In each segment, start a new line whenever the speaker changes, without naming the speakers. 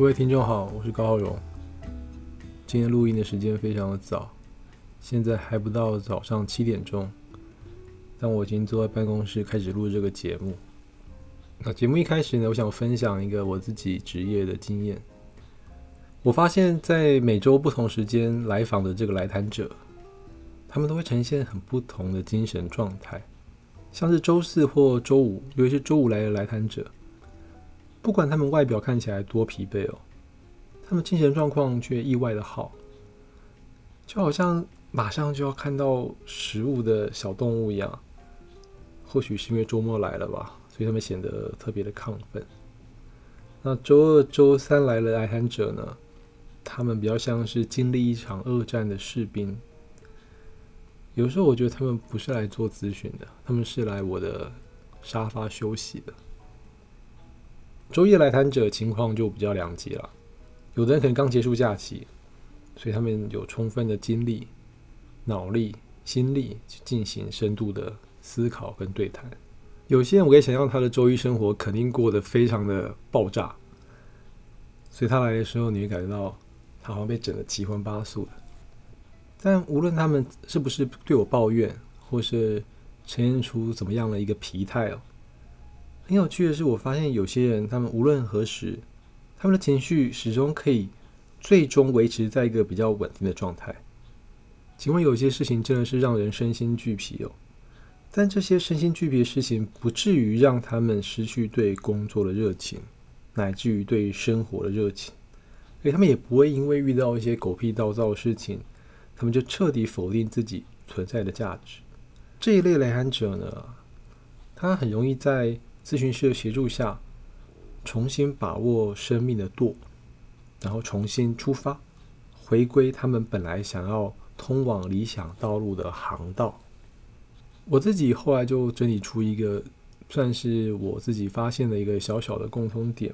各位听众好，我是高浩荣。今天录音的时间非常的早，现在还不到早上七点钟，但我已经坐在办公室开始录这个节目。那节目一开始呢，我想分享一个我自己职业的经验。我发现，在每周不同时间来访的这个来谈者，他们都会呈现很不同的精神状态。像是周四或周五，尤其是周五来的来谈者。不管他们外表看起来多疲惫哦，他们精神状况却意外的好，就好像马上就要看到食物的小动物一样。或许是因为周末来了吧，所以他们显得特别的亢奋。那周二、周三来了来谈者呢？他们比较像是经历一场二战的士兵。有时候我觉得他们不是来做咨询的，他们是来我的沙发休息的。周一来谈者情况就比较两极了，有的人可能刚结束假期，所以他们有充分的精力、脑力、心力去进行深度的思考跟对谈。有些人我可以想象他的周一生活肯定过得非常的爆炸，所以他来的时候你会感觉到他好像被整得七荤八素的。但无论他们是不是对我抱怨，或是呈现出怎么样的一个疲态哦。很有趣的是，我发现有些人，他们无论何时，他们的情绪始终可以最终维持在一个比较稳定的状态。尽管有些事情真的是让人身心俱疲哦，但这些身心俱疲的事情不至于让他们失去对工作的热情，乃至于对生活的热情。所以他们也不会因为遇到一些狗屁倒灶的事情，他们就彻底否定自己存在的价值。这一类来访者呢，他很容易在咨询师的协助下，重新把握生命的舵，然后重新出发，回归他们本来想要通往理想道路的航道。我自己后来就整理出一个，算是我自己发现的一个小小的共通点，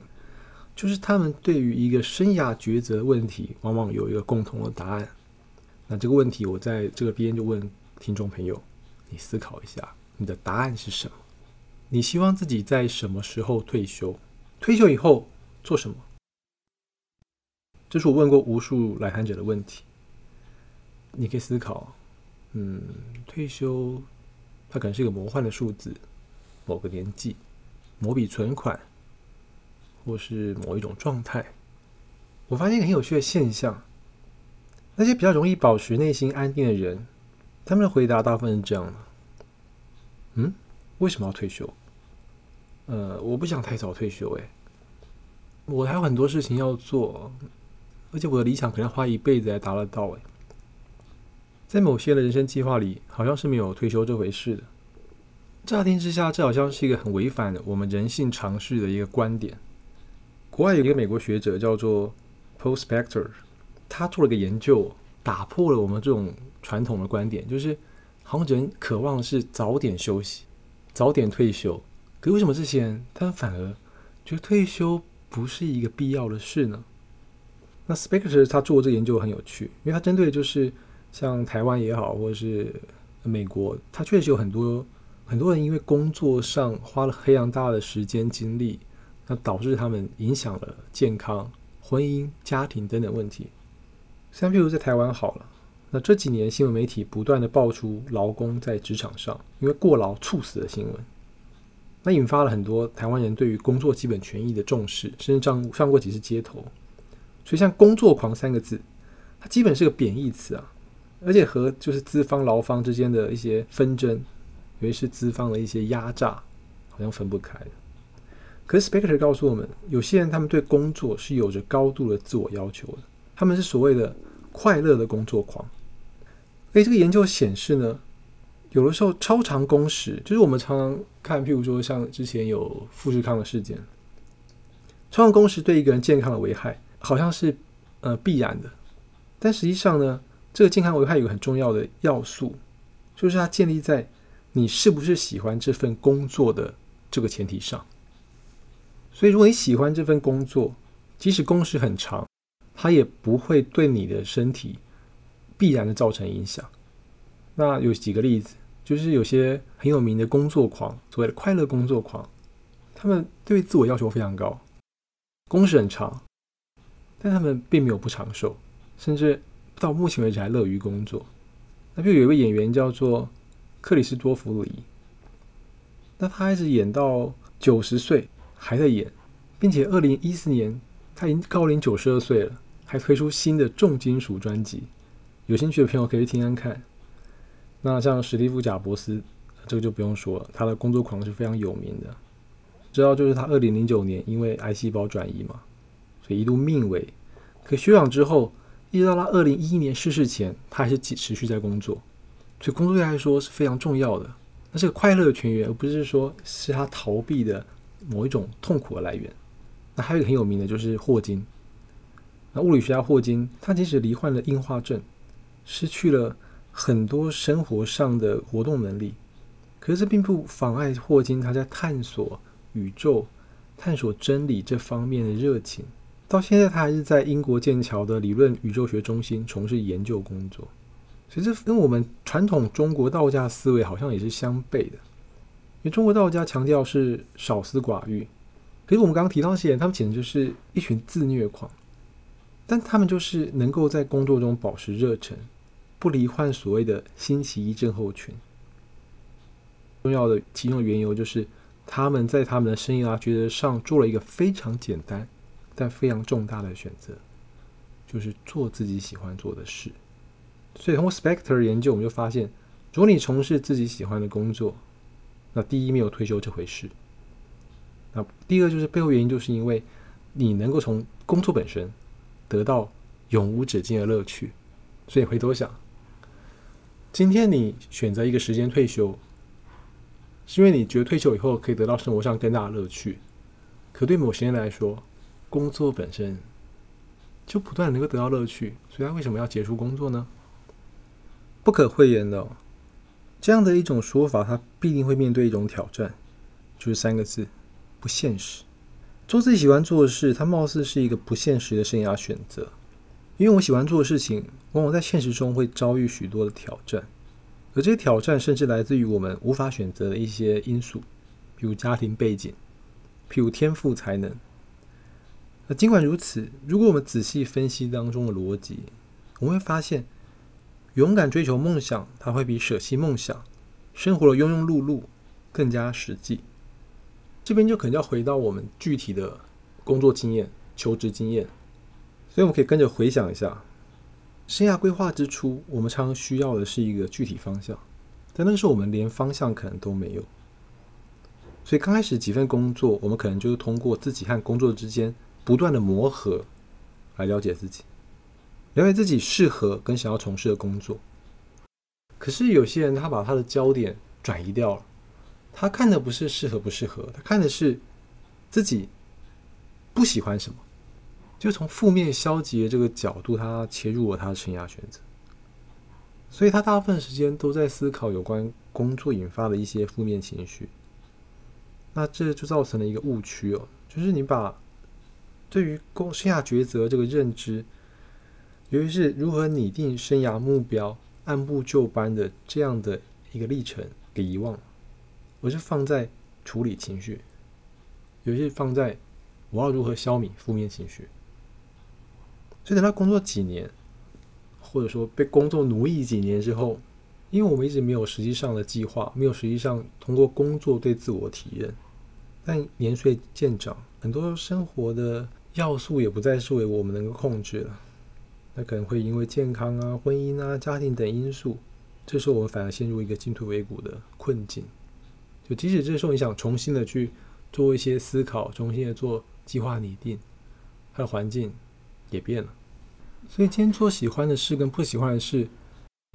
就是他们对于一个生涯抉择问题，往往有一个共同的答案。那这个问题，我在这个边就问听众朋友，你思考一下，你的答案是什么？你希望自己在什么时候退休？退休以后做什么？这是我问过无数来谈者的问题。你可以思考，嗯，退休，它可能是一个魔幻的数字，某个年纪，某笔存款，或是某一种状态。我发现一个很有趣的现象：那些比较容易保持内心安定的人，他们的回答大部分是这样的：嗯。为什么要退休？呃，我不想太早退休，哎，我还有很多事情要做，而且我的理想可能要花一辈子才达得到，哎，在某些的人生计划里，好像是没有退休这回事的。乍听之下，这好像是一个很违反我们人性常识的一个观点。国外有一个美国学者叫做 Prospector，他做了个研究，打破了我们这种传统的观点，就是好像人渴望是早点休息。早点退休，可为什么之前他反而觉得退休不是一个必要的事呢？那 Spector 他做这个研究很有趣，因为他针对的就是像台湾也好，或者是美国，他确实有很多很多人因为工作上花了非常大的时间精力，那导致他们影响了健康、婚姻、家庭等等问题。像譬如在台湾好了。那这几年新闻媒体不断的爆出劳工在职场上因为过劳猝死的新闻，那引发了很多台湾人对于工作基本权益的重视，甚至上上过几次街头。所以像“工作狂”三个字，它基本是个贬义词啊，而且和就是资方劳方之间的一些纷争，尤其是资方的一些压榨，好像分不开。可是 Spector 告诉我们，有些人他们对工作是有着高度的自我要求的，他们是所谓的快乐的工作狂。所以这个研究显示呢，有的时候超长工时，就是我们常常看，譬如说像之前有富士康的事件，超长工时对一个人健康的危害好像是呃必然的，但实际上呢，这个健康危害有个很重要的要素，就是它建立在你是不是喜欢这份工作的这个前提上。所以如果你喜欢这份工作，即使工时很长，它也不会对你的身体。必然的造成影响。那有几个例子，就是有些很有名的工作狂，所谓的快乐工作狂，他们对自我要求非常高，工时很长，但他们并没有不长寿，甚至到目前为止还乐于工作。那就有一位演员叫做克里斯多弗里，那他一直演到九十岁还在演，并且二零一四年他已经高龄九十二岁了，还推出新的重金属专辑。有兴趣的朋友可以听听看。那像史蒂夫贾伯斯，这个就不用说了，他的工作狂是非常有名的。知道就是他二零零九年因为癌细胞转移嘛，所以一度命危。可休养之后，一直到他二零一一年逝世前，他还是持续在工作。所以工作对他来说是非常重要的。那是个快乐的泉源，而不是说是他逃避的某一种痛苦的来源。那还有一个很有名的就是霍金。那物理学家霍金，他即使罹患了硬化症，失去了很多生活上的活动能力，可是这并不妨碍霍金他在探索宇宙、探索真理这方面的热情。到现在，他还是在英国剑桥的理论宇宙学中心从事研究工作。所以这跟我们传统中国道家思维好像也是相悖的。因为中国道家强调是少思寡欲，可是我们刚刚提到这些人，他们简直就是一群自虐狂。但他们就是能够在工作中保持热忱，不罹患所谓的星期一症候群。重要的其中的缘由就是他们在他们的生涯抉择上做了一个非常简单但非常重大的选择，就是做自己喜欢做的事。所以通过 Spector 研究，我们就发现，如果你从事自己喜欢的工作，那第一没有退休这回事。那第二就是背后原因，就是因为你能够从工作本身得到永无止境的乐趣。所以回头想，今天你选择一个时间退休，是因为你觉得退休以后可以得到生活上更大的乐趣。可对某些人来说，工作本身就不断能够得到乐趣，所以他为什么要结束工作呢？不可讳言的，这样的一种说法，它必定会面对一种挑战，就是三个字：不现实。做自己喜欢做的事，它貌似是一个不现实的生涯选择，因为我喜欢做的事情，往往在现实中会遭遇许多的挑战，而这些挑战甚至来自于我们无法选择的一些因素，比如家庭背景，譬如天赋才能。那尽管如此，如果我们仔细分析当中的逻辑，我们会发现。勇敢追求梦想，它会比舍弃梦想、生活的庸庸碌碌更加实际。这边就可能要回到我们具体的工作经验、求职经验，所以我们可以跟着回想一下，生涯规划之初，我们常常需要的是一个具体方向，但那个时候我们连方向可能都没有。所以刚开始几份工作，我们可能就是通过自己和工作之间不断的磨合来了解自己。了解自己适合跟想要从事的工作，可是有些人他把他的焦点转移掉了，他看的不是适合不适合，他看的是自己不喜欢什么，就从负面消极的这个角度，他切入了他的生涯选择，所以他大部分时间都在思考有关工作引发的一些负面情绪，那这就造成了一个误区哦，就是你把对于工生涯抉择这个认知。尤其是如何拟定生涯目标、按部就班的这样的一个历程给遗忘了，而是放在处理情绪，尤其是放在我要如何消弭负面情绪。所以等他工作几年，或者说被工作奴役几年之后，因为我们一直没有实际上的计划，没有实际上通过工作对自我体验，但年岁渐长，很多生活的要素也不再是为我们能够控制了。那可能会因为健康啊、婚姻啊、家庭等因素，这时候我们反而陷入一个进退维谷的困境。就即使这时候你想重新的去做一些思考，重新的做计划拟定，它的环境也变了。所以今天做喜欢的事跟不喜欢的事，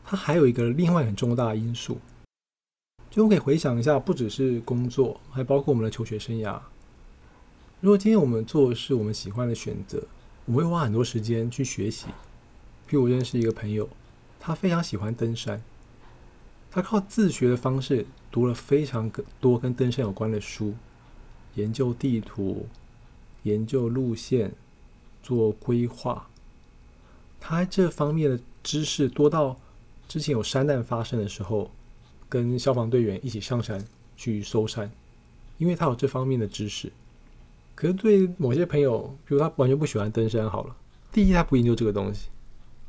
它还有一个另外很重大的因素。就我们可以回想一下，不只是工作，还包括我们的求学生涯。如果今天我们做的是我们喜欢的选择，我们会花很多时间去学习。譬如我认识一个朋友，他非常喜欢登山，他靠自学的方式读了非常多跟登山有关的书，研究地图，研究路线，做规划。他这方面的知识多到之前有山难发生的时候，跟消防队员一起上山去搜山，因为他有这方面的知识。可是对某些朋友，比如他完全不喜欢登山，好了。第一，他不研究这个东西；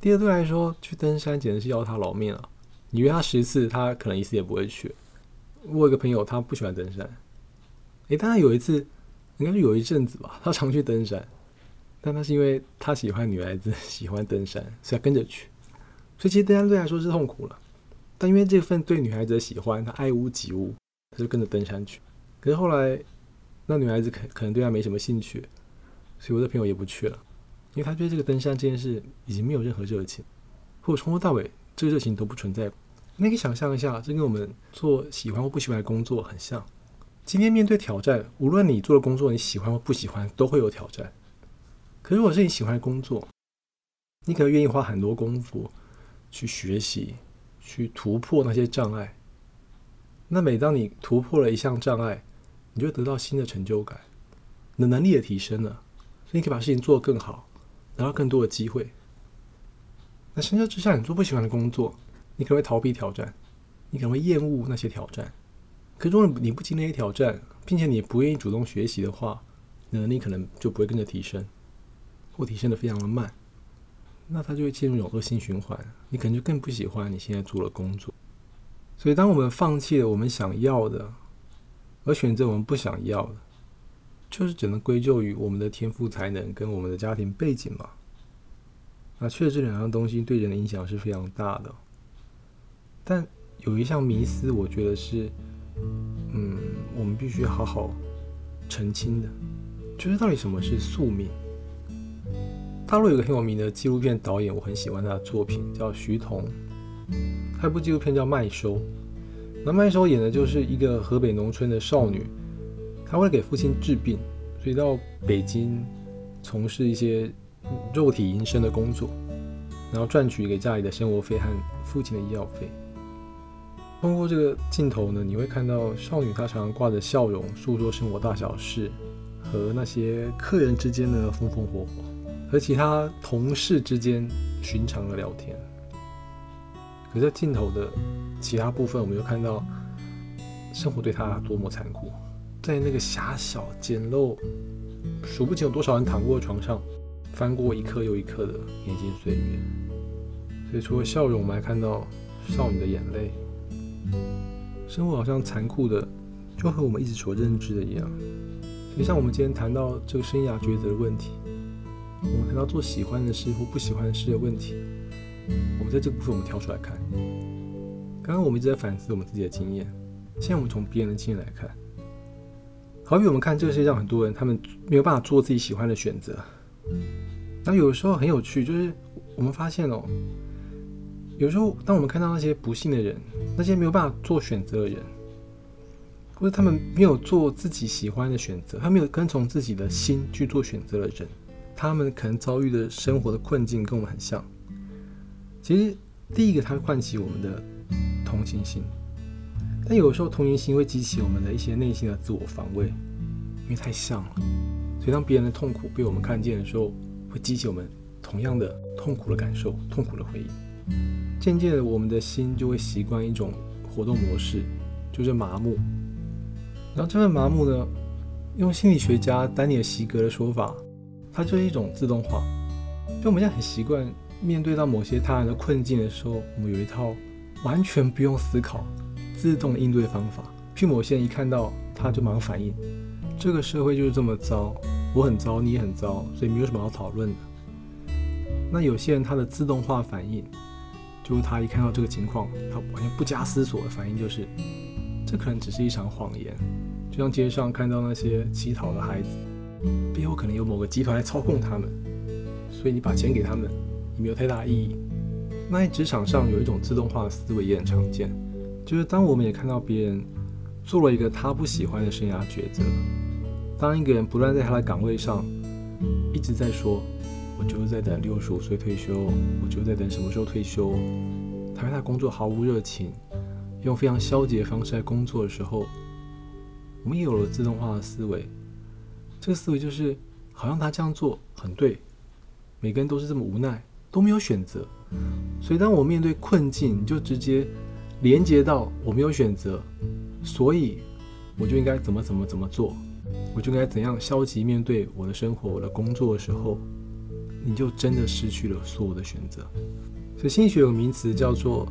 第二，对来说，去登山简直是要他老命了。你约他十次，他可能一次也不会去。我有个朋友，他不喜欢登山。诶，但他有一次，应该是有一阵子吧，他常去登山。但他是因为他喜欢女孩子，喜欢登山，所以跟着去。所以其实登山对他来说是痛苦了。但因为这份对女孩子的喜欢，他爱屋及乌，他就跟着登山去。可是后来，那女孩子可可能对他没什么兴趣，所以我的朋友也不去了。因为他对这个登山这件事已经没有任何热情，或者从头到尾这个热情都不存在。你可以想象一下，这跟我们做喜欢或不喜欢的工作很像。今天面对挑战，无论你做的工作你喜欢或不喜欢，都会有挑战。可如果是你喜欢的工作，你可能愿意花很多功夫去学习，去突破那些障碍。那每当你突破了一项障碍，你就得到新的成就感，你的能力也提升了，所以你可以把事情做得更好。拿到更多的机会。那相较之下，你做不喜欢的工作，你可能会逃避挑战，你可能会厌恶那些挑战。可如果你不经历挑战，并且你不愿意主动学习的话你，能力可能就不会跟着提升，或提升的非常的慢。那它就会进入一种恶性循环，你可能就更不喜欢你现在做的工作。所以，当我们放弃了我们想要的，而选择我们不想要的。就是只能归咎于我们的天赋才能跟我们的家庭背景嘛？那确实这两样东西对人的影响是非常大的。但有一项迷思，我觉得是，嗯，我们必须好好澄清的，就是到底什么是宿命？大陆有个很有名的纪录片导演，我很喜欢他的作品，叫徐桐。他有部纪录片叫《麦收》，那麦收演的就是一个河北农村的少女。他为了给父亲治病，所以到北京从事一些肉体营生的工作，然后赚取给家里的生活费和父亲的医药费。通过这个镜头呢，你会看到少女她常常挂着笑容，诉说生活大小事，和那些客人之间的风风火火，和其他同事之间寻常的聊天。可在镜头的其他部分，我们又看到生活对他多么残酷。在那个狭小、简陋、数不清有多少人躺过的床上，翻过一刻又一刻的年轻岁月。所以，除了笑容，我们还看到少女的眼泪。生活好像残酷的，就和我们一直所认知的一样。就像我们今天谈到这个生涯抉择的问题，我们谈到做喜欢的事或不喜欢的事的问题，我们在这个部分我们挑出来看。刚刚我们一直在反思我们自己的经验，现在我们从别人的经验来看。好比我们看这个世界上很多人，他们没有办法做自己喜欢的选择。那有时候很有趣，就是我们发现哦，有时候当我们看到那些不幸的人，那些没有办法做选择的人，或者他们没有做自己喜欢的选择，他没有跟从自己的心去做选择的人，他们可能遭遇的生活的困境跟我们很像。其实第一个，它唤起我们的同情心。但有时候同情心会激起我们的一些内心的自我防卫，因为太像了。所以当别人的痛苦被我们看见的时候，会激起我们同样的痛苦的感受、痛苦的回忆。渐渐的，我们的心就会习惯一种活动模式，就是麻木。然后这份麻木呢，用心理学家丹尼尔·席格的说法，它就是一种自动化。就我们现在很习惯面对到某些他人的困境的时候，我们有一套完全不用思考。自动应对方法，譬如某些人一看到他就马上反应，这个社会就是这么糟，我很糟，你也很糟，所以没有什么好讨论的。那有些人他的自动化反应，就是他一看到这个情况，他完全不加思索的反应就是，这可能只是一场谎言，就像街上看到那些乞讨的孩子，背后可能有某个集团来操控他们，所以你把钱给他们也没有太大意义。那在职场上有一种自动化的思维也很常见。就是当我们也看到别人做了一个他不喜欢的生涯抉择，当一个人不断在他的岗位上一直在说“我就是在等六十五岁退休，我就在等什么时候退休”，他对他工作毫无热情，用非常消极的方式在工作的时候，我们也有了自动化的思维。这个思维就是好像他这样做很对，每个人都是这么无奈，都没有选择。所以当我面对困境，就直接。连接到我没有选择，所以我就应该怎么怎么怎么做，我就应该怎样消极面对我的生活、我的工作的时候，你就真的失去了所有的选择。所以心理学有个名词叫做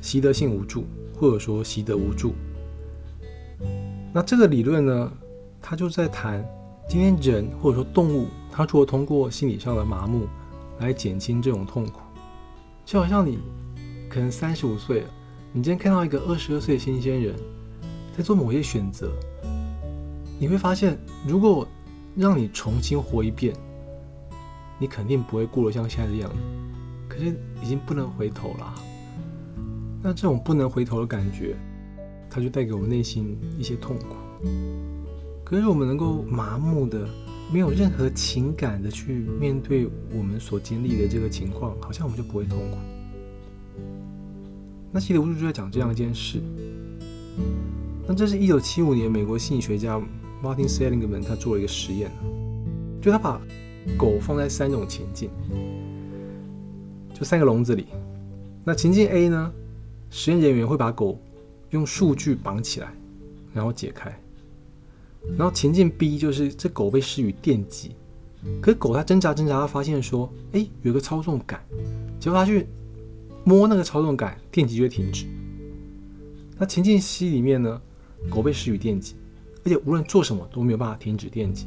习得性无助，或者说习得无助。那这个理论呢，它就在谈今天人或者说动物，它除了通过心理上的麻木来减轻这种痛苦，就好像你可能三十五岁了，你今天看到一个二十二岁的新鲜人在做某些选择，你会发现，如果让你重新活一遍，你肯定不会过得像现在这样。可是已经不能回头了，那这种不能回头的感觉。它就带给我们内心一些痛苦。可是我们能够麻木的、没有任何情感的去面对我们所经历的这个情况，好像我们就不会痛苦。那西德无助就在讲这样一件事。那这是一九七五年美国心理学家 Martin Seligman 他做了一个实验，就他把狗放在三种情境，就三个笼子里。那情境 A 呢，实验人员会把狗用数据绑起来，然后解开。然后情境 B 就是这狗被施予电击，可是狗它挣扎挣扎，它发现说，哎，有个操纵杆，结果它去摸那个操纵杆，电击就会停止。那情境 C 里面呢，狗被施予电击，而且无论做什么都没有办法停止电击。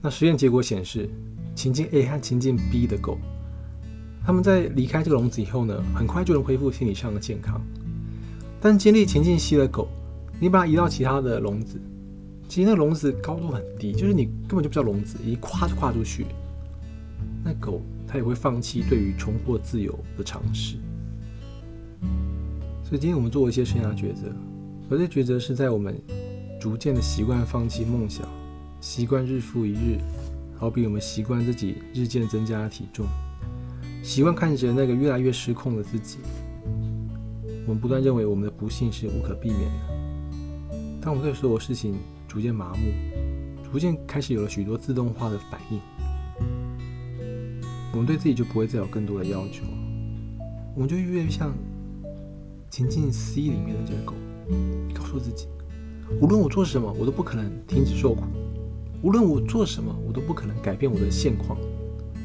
那实验结果显示，情境 A 和情境 B 的狗，他们在离开这个笼子以后呢，很快就能恢复心理上的健康。但经历情境 C 的狗，你把它移到其他的笼子，其实那笼子高度很低，就是你根本就不叫笼子，一跨就跨出去。那狗它也会放弃对于重获自由的尝试。所以今天我们做一些生涯抉择，而这抉择是在我们逐渐的习惯放弃梦想，习惯日复一日，好比我们习惯自己日渐增加的体重，习惯看着那个越来越失控的自己。我们不断认为我们的不幸是无可避免的。当我们对所有事情逐渐麻木，逐渐开始有了许多自动化的反应，我们对自己就不会再有更多的要求。我们就越来越像情境 C 里面的这个狗，告诉自己：无论我做什么，我都不可能停止受苦；无论我做什么，我都不可能改变我的现况；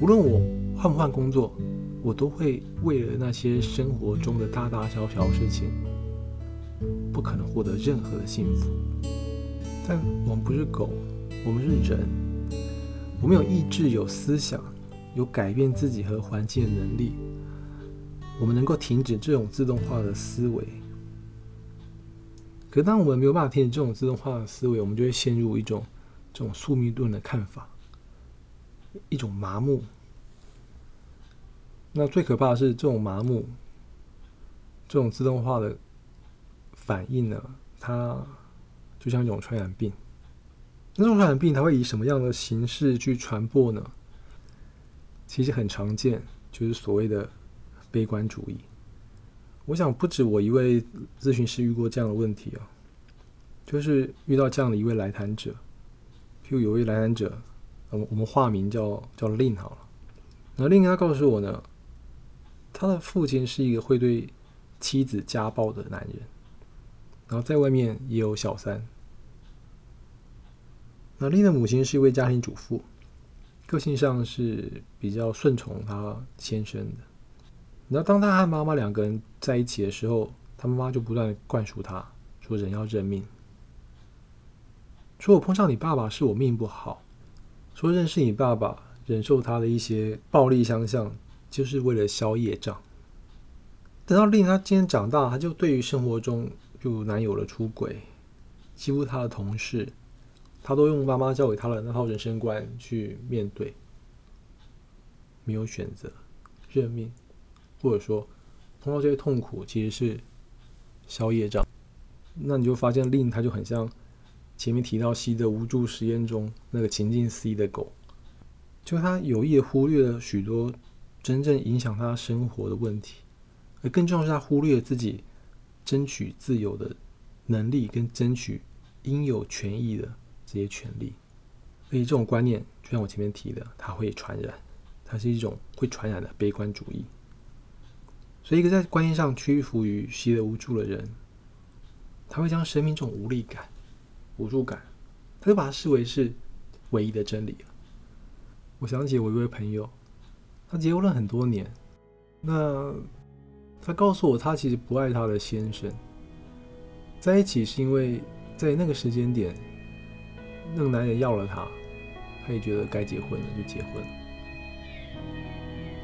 无论我换不换工作。我都会为了那些生活中的大大小小事情，不可能获得任何的幸福。但我们不是狗，我们是人，我们有意志、有思想、有改变自己和环境的能力。我们能够停止这种自动化的思维。可当我们没有办法停止这种自动化的思维，我们就会陷入一种这种宿命论的看法，一种麻木。那最可怕的是这种麻木，这种自动化的反应呢？它就像一种传染病。那这种传染病它会以什么样的形式去传播呢？其实很常见，就是所谓的悲观主义。我想不止我一位咨询师遇过这样的问题啊，就是遇到这样的一位来谈者，譬如有位来谈者，我们，我们化名叫叫令好了。那令他告诉我呢。他的父亲是一个会对妻子家暴的男人，然后在外面也有小三。那丽的母亲是一位家庭主妇，个性上是比较顺从他先生的。那当他和妈妈两个人在一起的时候，他妈妈就不断灌输他说：“人要认命。”说：“我碰上你爸爸是我命不好。”说：“认识你爸爸，忍受他的一些暴力相向。”就是为了消业障。等到令他今天长大，他就对于生活中就男友的出轨，几乎他的同事，他都用妈妈教给他的那套人生观去面对，没有选择，认命，或者说碰到这些痛苦其实是消业障。那你就发现令他就很像前面提到西的无助实验中那个情境 C 的狗，就他有意忽略了许多。真正影响他生活的问题，而更重要是他忽略了自己争取自由的能力跟争取应有权益的这些权利。所以这种观念，就像我前面提的，它会传染，它是一种会传染的悲观主义。所以，一个在观念上屈服于习得无助的人，他会将生命这种无力感、无助感，他就把它视为是唯一的真理了。我想起我一位朋友，他结婚了很多年，那他告诉我，他其实不爱他的先生，在一起是因为在那个时间点，那个男人要了他，他也觉得该结婚了，就结婚了。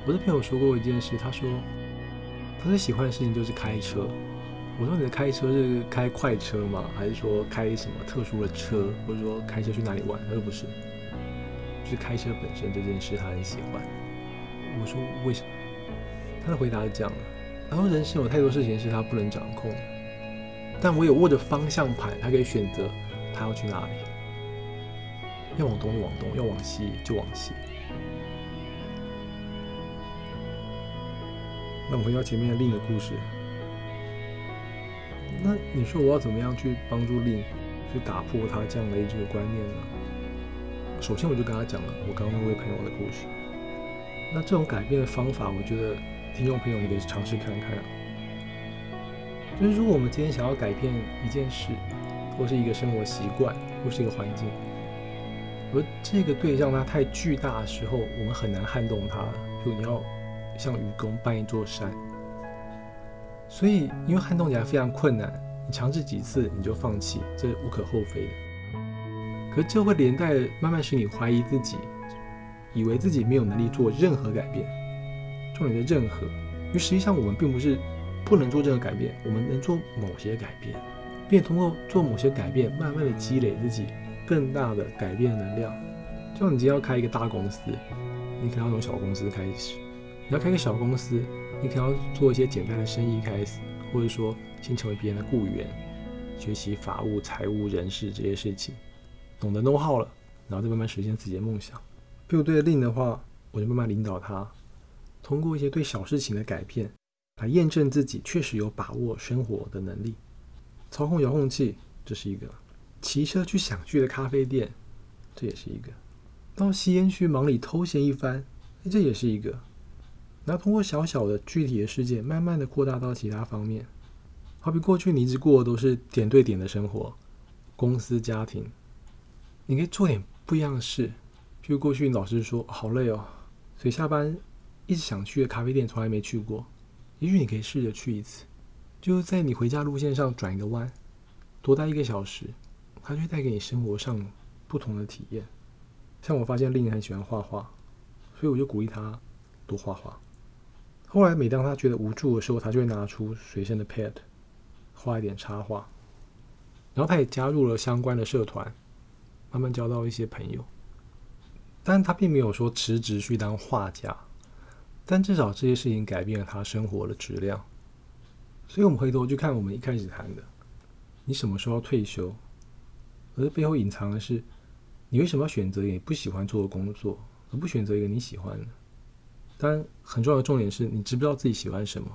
我的朋友说过一件事，他说他最喜欢的事情就是开车。我说你的开车是开快车吗？还是说开什么特殊的车，或者说开车去哪里玩？他说不是，就是开车本身这件事他很喜欢。我说为什么？他的回答是这样的：然后人生有太多事情是他不能掌控，但我有握着方向盘，他可以选择他要去哪里，要往东就往东，要往西就往西。那我们回到前面的另一个故事。那你说我要怎么样去帮助令去打破他这样的一个观念呢？首先我就跟他讲了我刚刚那位朋友的故事。那这种改变的方法，我觉得听众朋友你可以尝试看看。就是如果我们今天想要改变一件事，或是一个生活习惯，或是一个环境，而这个对象它太巨大的时候，我们很难撼动它。就你要像愚公搬一座山。所以，因为撼动起来非常困难，你尝试几次你就放弃，这是无可厚非的。可这会连带慢慢使你怀疑自己，以为自己没有能力做任何改变。重点的任何，因为实际上我们并不是不能做任何改变，我们能做某些改变，并通过做某些改变，慢慢的积累自己更大的改变能量。就像你今天要开一个大公司，你可能要从小公司开始，你要开个小公司。你可能要做一些简单的生意开始，或者说先成为别人的雇员，学习法务、财务、人事这些事情，懂得弄好了，然后再慢慢实现自己的梦想。比如对令的话，我就慢慢领导他，通过一些对小事情的改变，来验证自己确实有把握生活的能力。操控遥控器，这是一个；骑车去想去的咖啡店，这也是一个；到吸烟区忙里偷闲一番，这也是一个。然后通过小小的具体的事件，慢慢的扩大到其他方面。好比过去你一直过的都是点对点的生活，公司、家庭，你可以做点不一样的事。就过去老师说好累哦，所以下班一直想去的咖啡店从来没去过，也许你可以试着去一次。就在你回家路线上转一个弯，多待一个小时，它就会带给你生活上不同的体验。像我发现令很喜欢画画，所以我就鼓励他多画画。后来，每当他觉得无助的时候，他就会拿出随身的 pad，画一点插画。然后，他也加入了相关的社团，慢慢交到一些朋友。但他并没有说辞职去当画家，但至少这些事情改变了他生活的质量。所以，我们回头去看我们一开始谈的：你什么时候要退休？而背后隐藏的是，你为什么要选择你不喜欢做的工作，而不选择一个你喜欢的？但很重要的重点是你知不知道自己喜欢什么？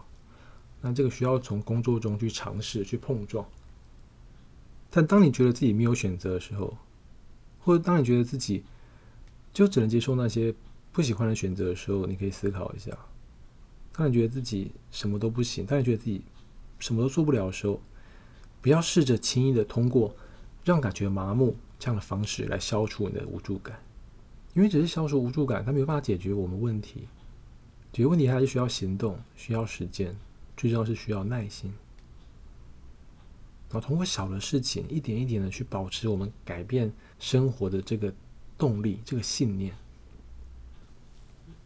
那这个需要从工作中去尝试、去碰撞。但当你觉得自己没有选择的时候，或者当你觉得自己就只能接受那些不喜欢的选择的时候，你可以思考一下：当你觉得自己什么都不行，当你觉得自己什么都做不了的时候，不要试着轻易的通过让感觉麻木这样的方式来消除你的无助感，因为只是消除无助感，它没有办法解决我们问题。解决问题还是需要行动，需要时间，最重要是需要耐心。然后通过小的事情，一点一点的去保持我们改变生活的这个动力、这个信念。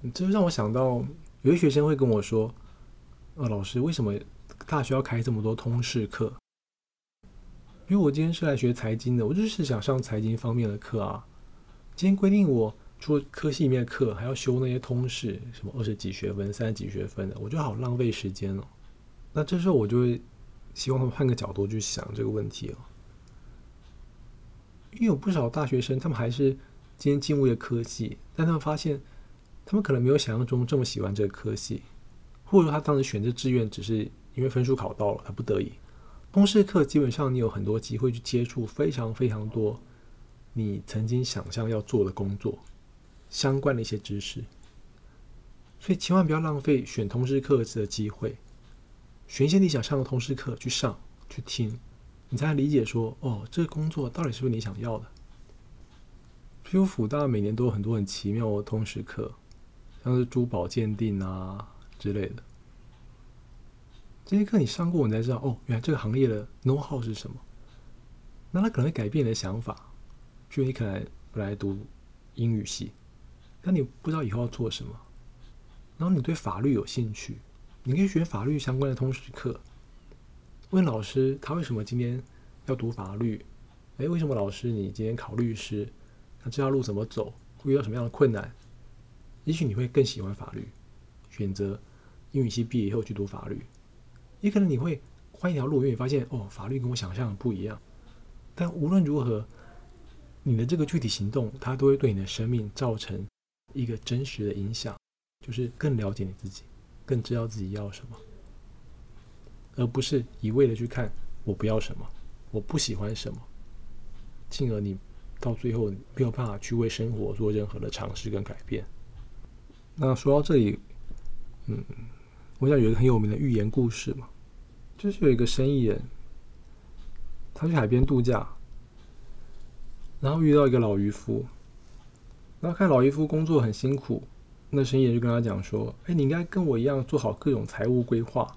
这就让我想到，有些学生会跟我说：“呃，老师，为什么大学要开这么多通识课？因为我今天是来学财经的，我就是想上财经方面的课啊。今天规定我。”除了科系里面的课，还要修那些通识，什么二十几学分、三十几学分的，我觉得好浪费时间哦。那这时候我就会希望他们换个角度去想这个问题哦。因为有不少大学生，他们还是今天进入了科系，但他们发现他们可能没有想象中这么喜欢这个科系，或者说他当时选这志愿只是因为分数考到了，他不得已。通识课基本上你有很多机会去接触非常非常多你曾经想象要做的工作。相关的一些知识，所以千万不要浪费选通识课的机会，选一些你想上的通识课去上去听，你才能理解说，哦，这个工作到底是不是你想要的？譬如辅大每年都有很多很奇妙的通识课，像是珠宝鉴定啊之类的。这些课你上过，你才知道哦，原来这个行业的 know how 是什么。那他可能会改变你的想法。就你可能本来读英语系，但你不知道以后要做什么。然后你对法律有兴趣，你可以学法律相关的通识课。问老师他为什么今天要读法律？诶，为什么老师你今天考律师？那这条路怎么走？会遇到什么样的困难？也许你会更喜欢法律，选择英语系毕业以后去读法律。也可能你会换一条路，因为你发现哦，法律跟我想象的不一样。但无论如何，你的这个具体行动，它都会对你的生命造成一个真实的影响，就是更了解你自己，更知道自己要什么，而不是一味的去看我不要什么，我不喜欢什么，进而你到最后没有办法去为生活做任何的尝试跟改变。那说到这里，嗯。我想有一个很有名的寓言故事嘛，就是有一个生意人，他去海边度假，然后遇到一个老渔夫，然后看老渔夫工作很辛苦，那生意人就跟他讲说：“哎，你应该跟我一样做好各种财务规划，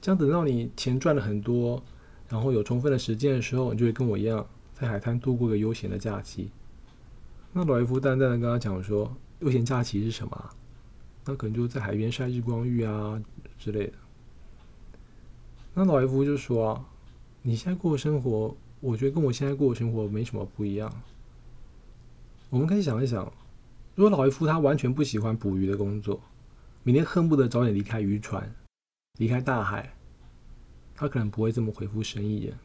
这样等到你钱赚了很多，然后有充分的时间的时候，你就会跟我一样在海滩度过个悠闲的假期。”那老渔夫淡淡的跟他讲说：“悠闲假期是什么？”那可能就在海边晒日光浴啊之类的。那老渔夫就说：“啊，你现在过的生活，我觉得跟我现在过的生活没什么不一样。”我们可以想一想，如果老渔夫他完全不喜欢捕鱼的工作，每天恨不得早点离开渔船，离开大海，他可能不会这么回复生意人，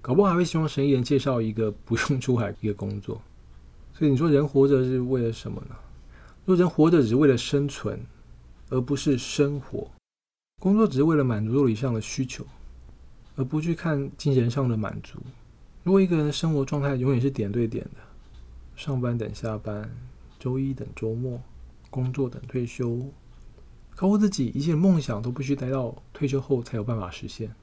搞不好还会希望生意人介绍一个不用出海一个工作。所以你说人活着是为了什么呢？若人活着只是为了生存，而不是生活；工作只是为了满足肉体上的需求，而不去看精神上的满足。如果一个人的生活状态永远是点对点的，上班等下班，周一等周末，工作等退休，高估自己一切梦想都必须待到退休后才有办法实现，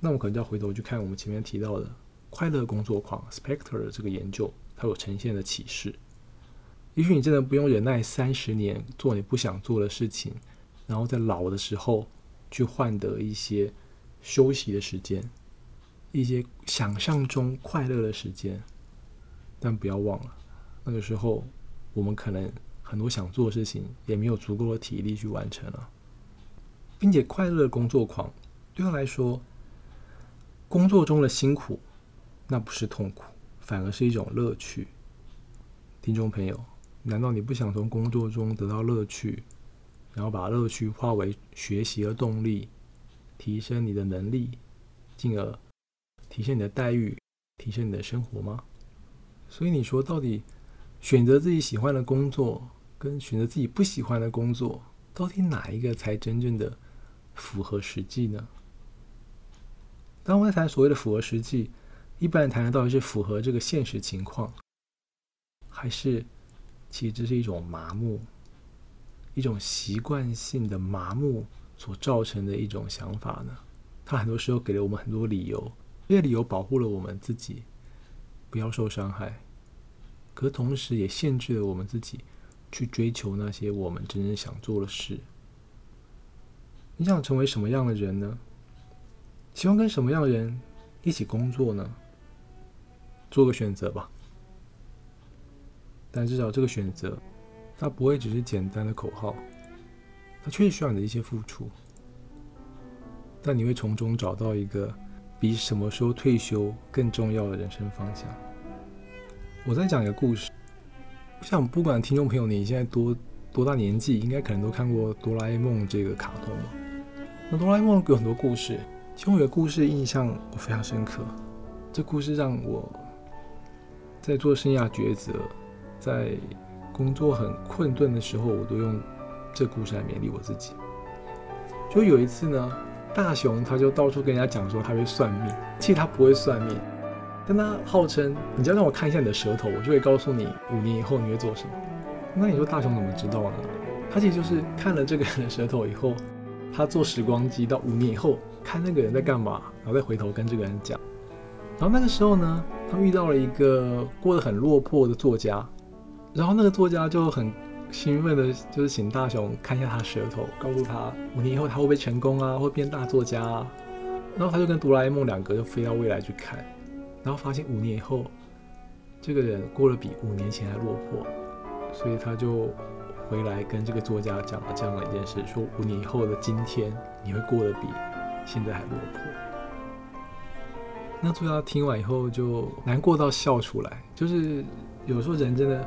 那我可能就要回头去看我们前面提到的快乐工作狂 Spector 的这个研究，它所呈现的启示。也许你真的不用忍耐三十年做你不想做的事情，然后在老的时候去换得一些休息的时间，一些想象中快乐的时间。但不要忘了，那个时候我们可能很多想做的事情也没有足够的体力去完成了，并且快乐的工作狂对他来说，工作中的辛苦那不是痛苦，反而是一种乐趣。听众朋友。难道你不想从工作中得到乐趣，然后把乐趣化为学习的动力，提升你的能力，进而提升你的待遇，提升你的生活吗？所以你说，到底选择自己喜欢的工作，跟选择自己不喜欢的工作，到底哪一个才真正的符合实际呢？当我们在谈所谓的符合实际，一般人谈的到底是符合这个现实情况，还是？其实这是一种麻木，一种习惯性的麻木所造成的一种想法呢。它很多时候给了我们很多理由，这些理由保护了我们自己不要受伤害，可同时也限制了我们自己去追求那些我们真正想做的事。你想成为什么样的人呢？希望跟什么样的人一起工作呢？做个选择吧。但至少这个选择，它不会只是简单的口号，它确实需要你的一些付出。但你会从中找到一个比什么时候退休更重要的人生方向。我再讲一个故事，我想不管听众朋友你现在多多大年纪，应该可能都看过《哆啦 A 梦》这个卡通了。那哆啦 A 梦有很多故事，其中有个故事印象我非常深刻，这故事让我在做生涯抉择。在工作很困顿的时候，我都用这故事来勉励我自己。就有一次呢，大雄他就到处跟人家讲说他会算命，其实他不会算命，但他号称你只要让我看一下你的舌头，我就会告诉你五年以后你会做什么。那你说大雄怎么知道呢？他其实就是看了这个人的舌头以后，他坐时光机到五年以后看那个人在干嘛，然后再回头跟这个人讲。然后那个时候呢，他遇到了一个过得很落魄的作家，然后那个作家就很兴奋的，就是请大雄看一下他舌头，告诉他五年以后他会不会成功啊，会变大作家啊。然后他就跟哆啦 A 梦两个就飞到未来去看，然后发现五年以后，这个人过得比五年前还落魄，所以他就回来跟这个作家讲了这样的一件事，说五年以后的今天你会过得比现在还落魄。那作家听完以后就难过到笑出来，就是有时候人真的，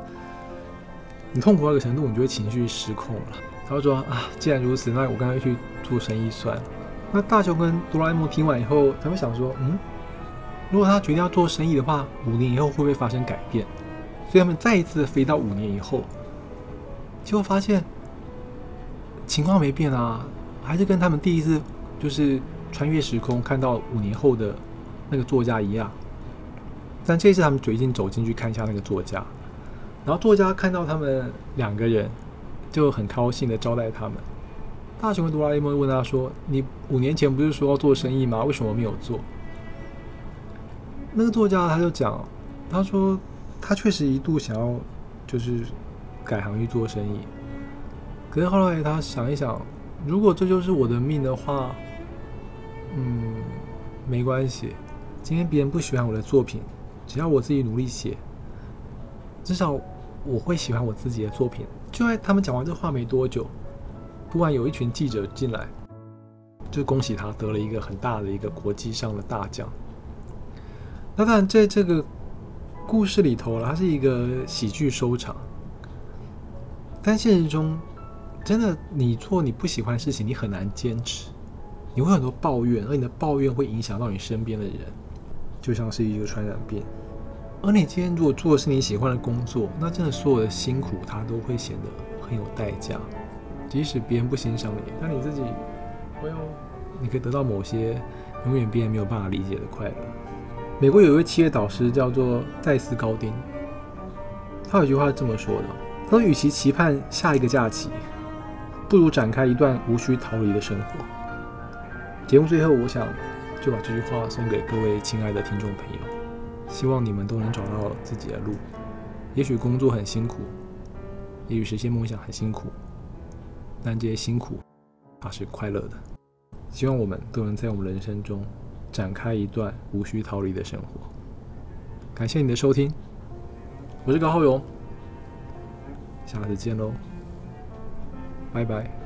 你痛苦到一个程度，你就会情绪失控了。他就说啊，既然如此，那我干脆去做生意算了。那大雄跟哆啦 A 梦听完以后，他们想说，嗯，如果他决定要做生意的话，五年以后会不会发生改变？所以他们再一次飞到五年以后，结果发现情况没变啊，还是跟他们第一次就是穿越时空看到五年后的那个作家一样。但这次他们决定走进去看一下那个作家，然后作家看到他们两个人，就很高兴的招待他们。大雄和哆啦 A 梦问他说：“你五年前不是说要做生意吗？为什么没有做？”那个作家他就讲，他说他确实一度想要就是改行去做生意，可是后来他想一想，如果这就是我的命的话，嗯，没关系，今天别人不喜欢我的作品，只要我自己努力写，至少我会喜欢我自己的作品。就在他们讲完这话没多久。突然有一群记者进来，就恭喜他得了一个很大的一个国际上的大奖。那当然，在这个故事里头了，它是一个喜剧收场。但现实中，真的你做你不喜欢的事情，你很难坚持，你会很多抱怨，而你的抱怨会影响到你身边的人，就像是一个传染病。而你今天如果做的是你喜欢的工作，那真的所有的辛苦，它都会显得很有代价。即使别人不欣赏你，但你自己，哎呦，你可以得到某些永远别人没有办法理解的快乐。美国有一位企业导师叫做戴斯高丁，他有句话是这么说的：他说，与其期盼下一个假期，不如展开一段无需逃离的生活。节目最后，我想就把这句话送给各位亲爱的听众朋友，希望你们都能找到自己的路。也许工作很辛苦，也许实现梦想很辛苦。但这些辛苦，它是快乐的。希望我们都能在我们人生中展开一段无需逃离的生活。感谢你的收听，我是高浩勇，下次见喽，拜
拜。